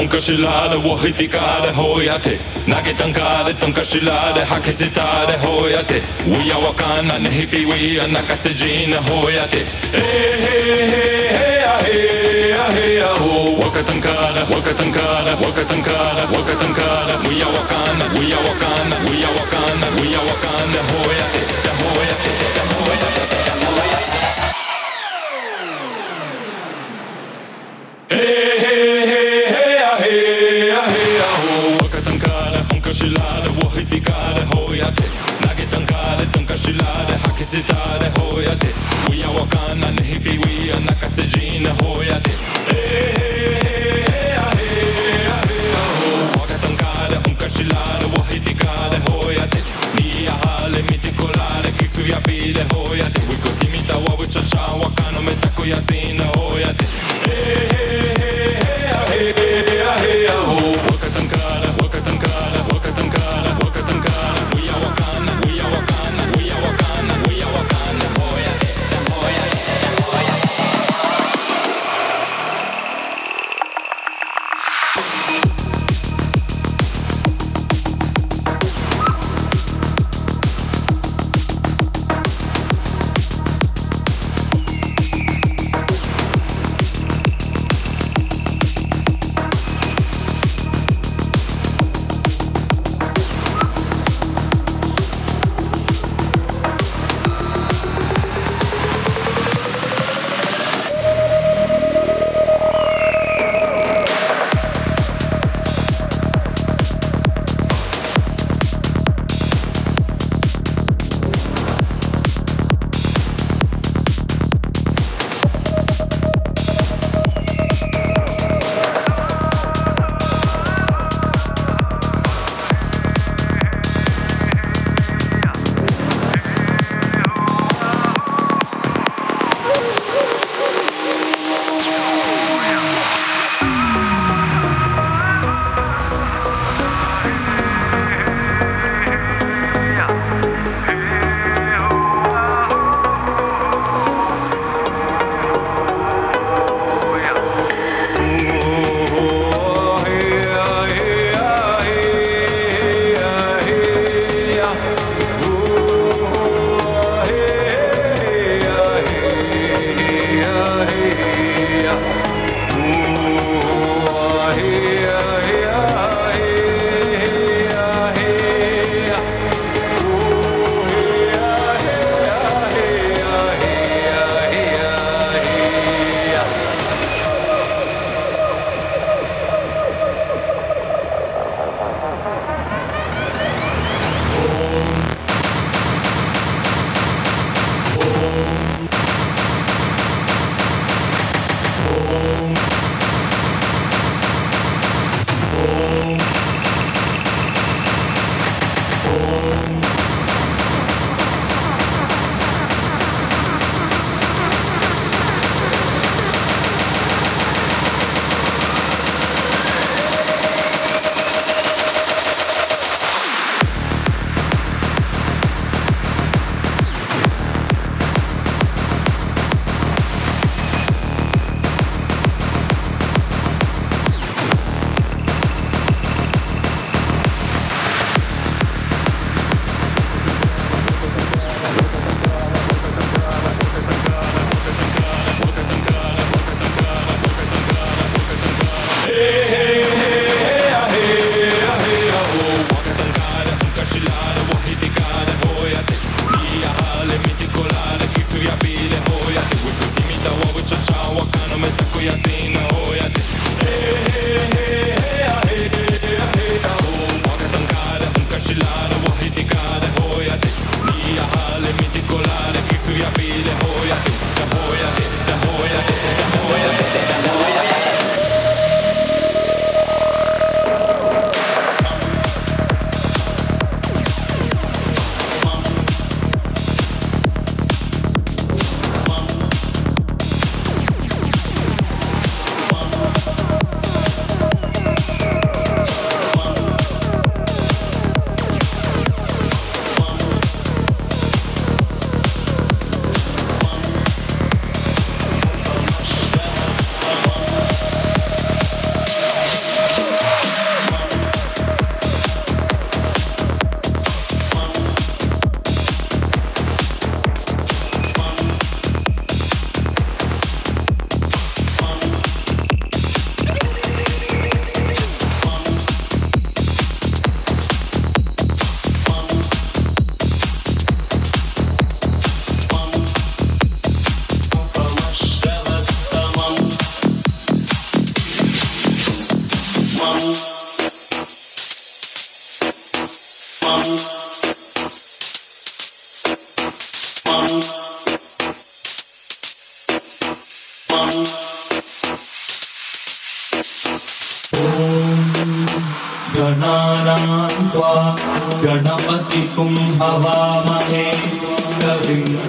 Tankaschilade, Wahitikade, Hoyate. Nagetankade, We are Wakana, we are We are Wakana, we are Wakana, we are Wakana, we are Wakana, Hoyate, Hoyate, Hoyate. شلالة وحدي قالة هوياتي ناقتن قالة تنكا شلالة حكي ستالة هوياتي ويا وكانا نهبي ويا نكا سجينة هوياتي Shilade, wahiti kade, hojate um Nia hale, miti kolade, kiksu ja pide, hojate Wiko timita, wavu cha cha, wakano me tako ja zina गणानां त्वा गणपतिकुं हवामहे कविम्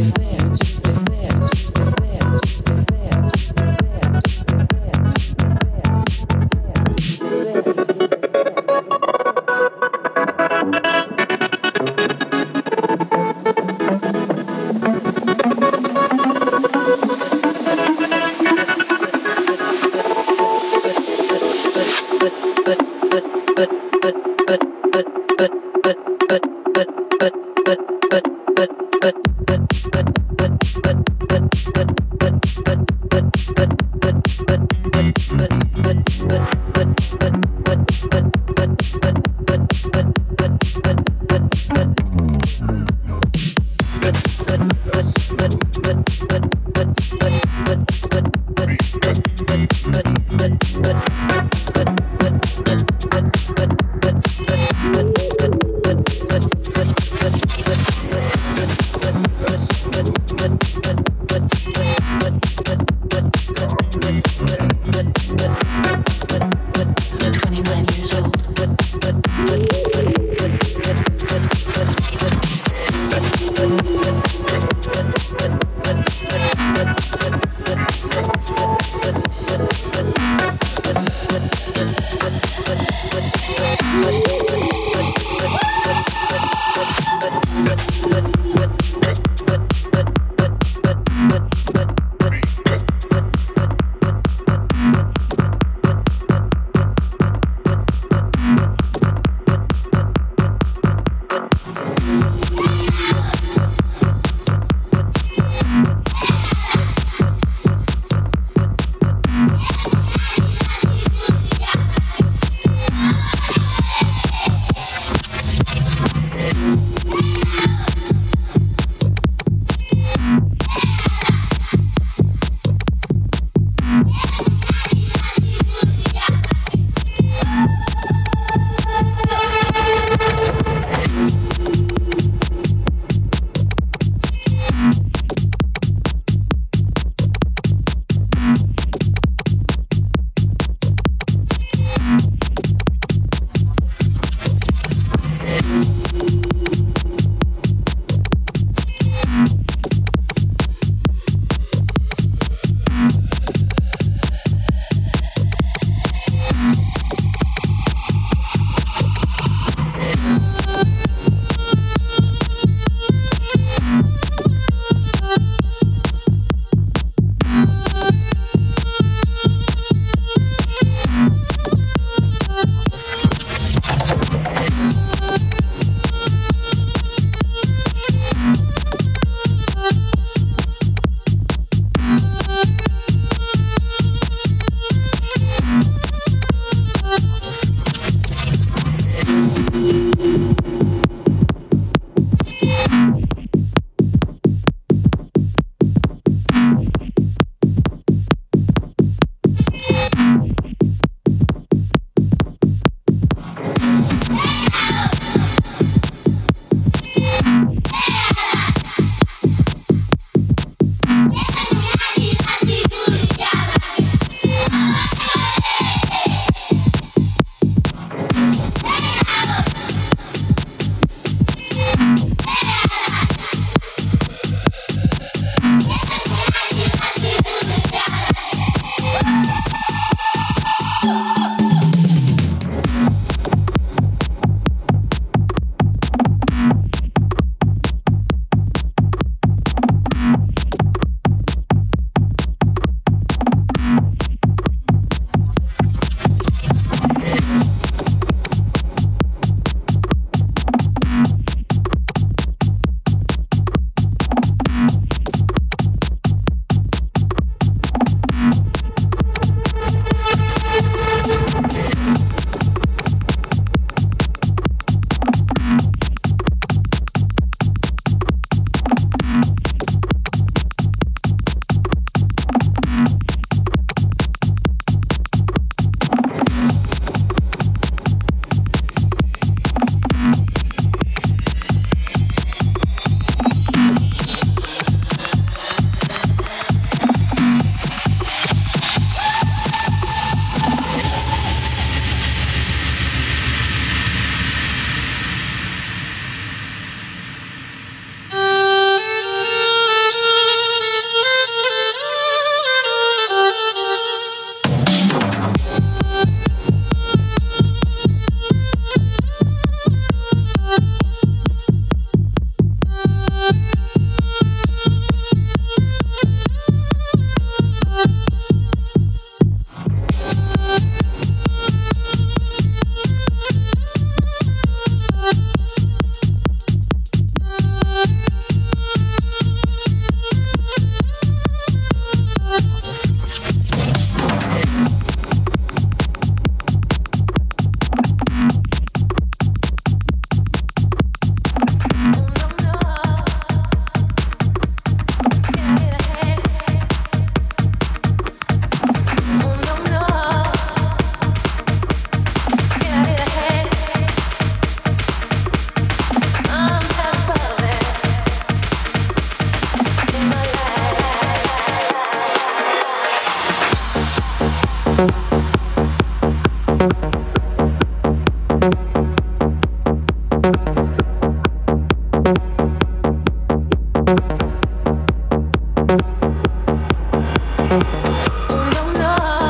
this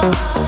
Oh.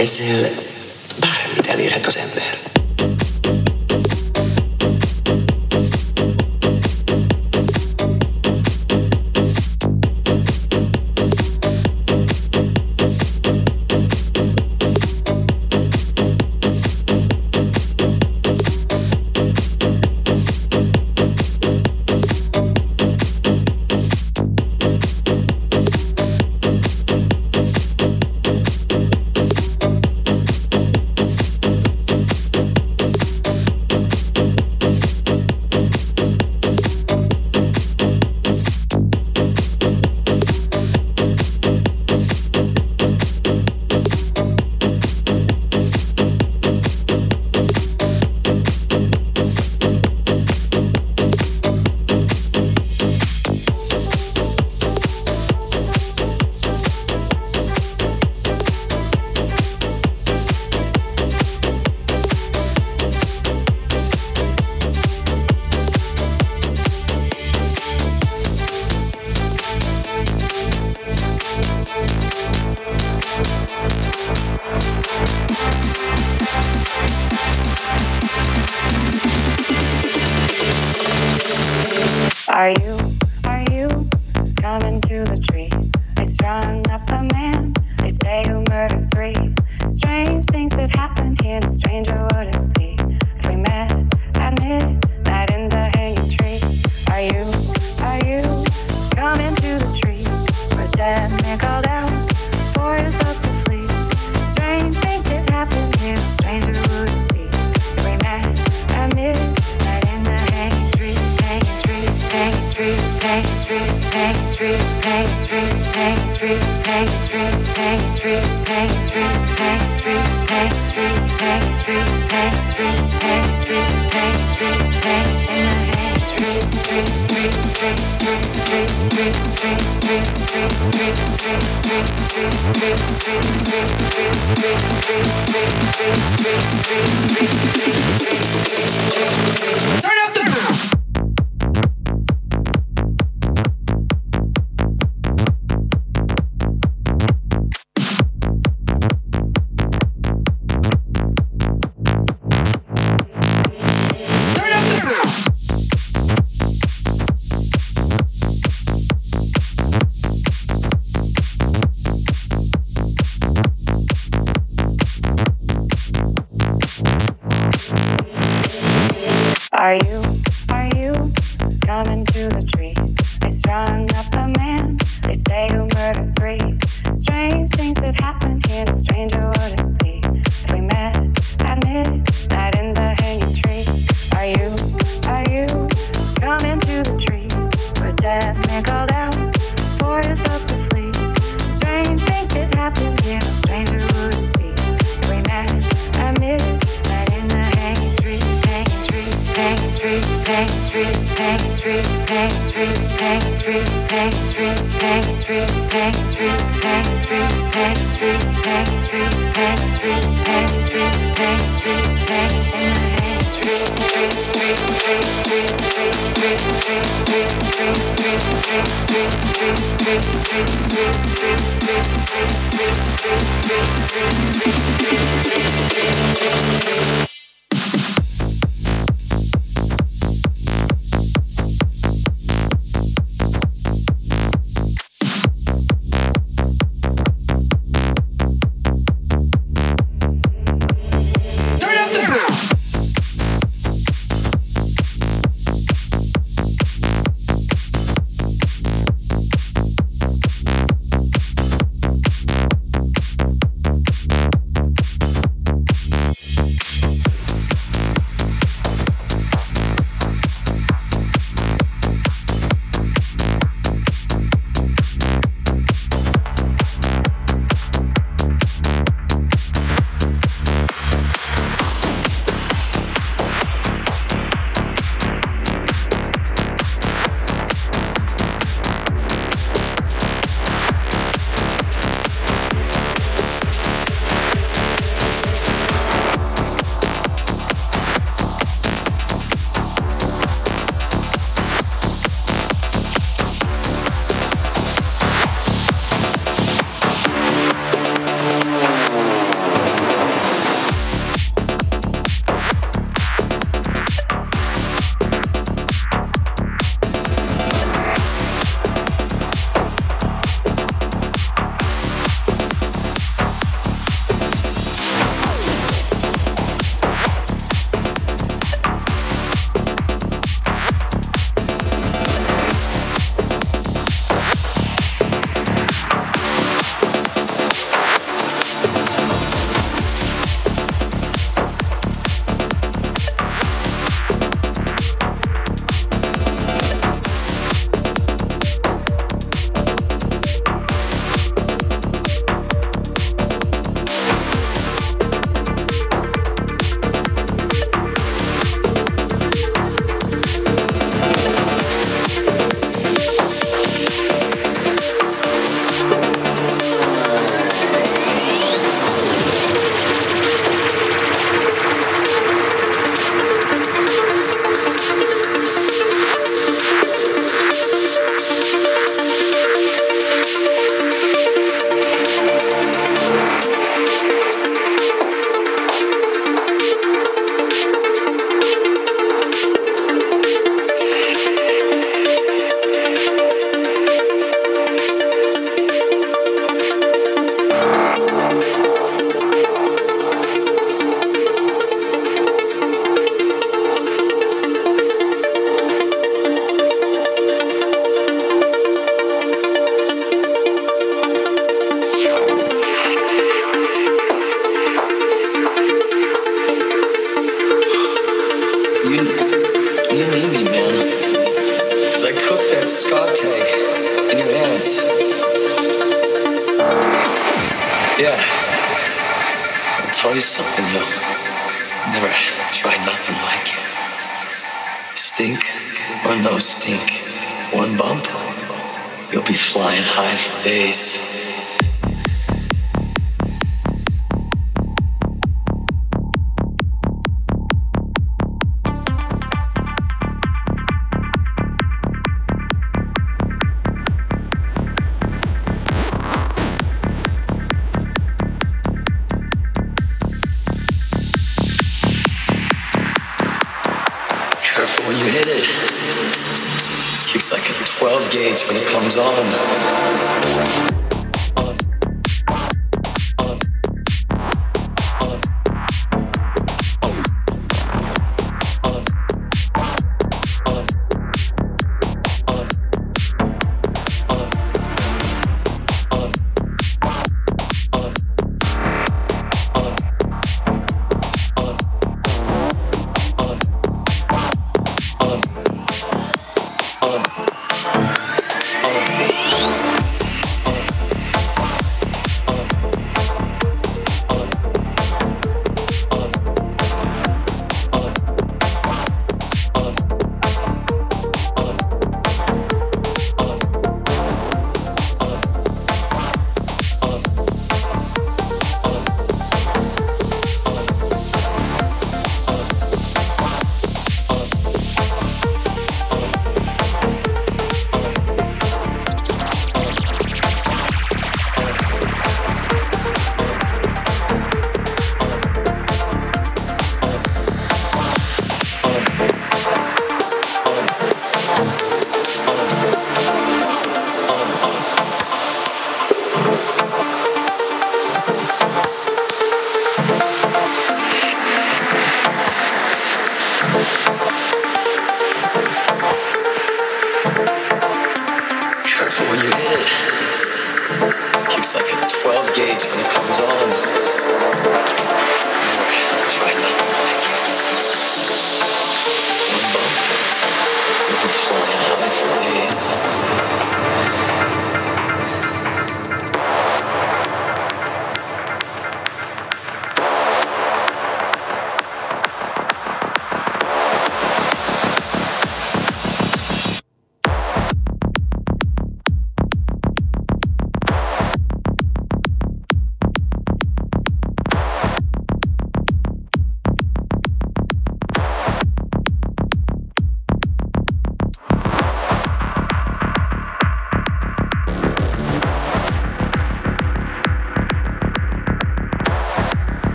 Ezzel bármit elérhet az ember. Turn up the ground.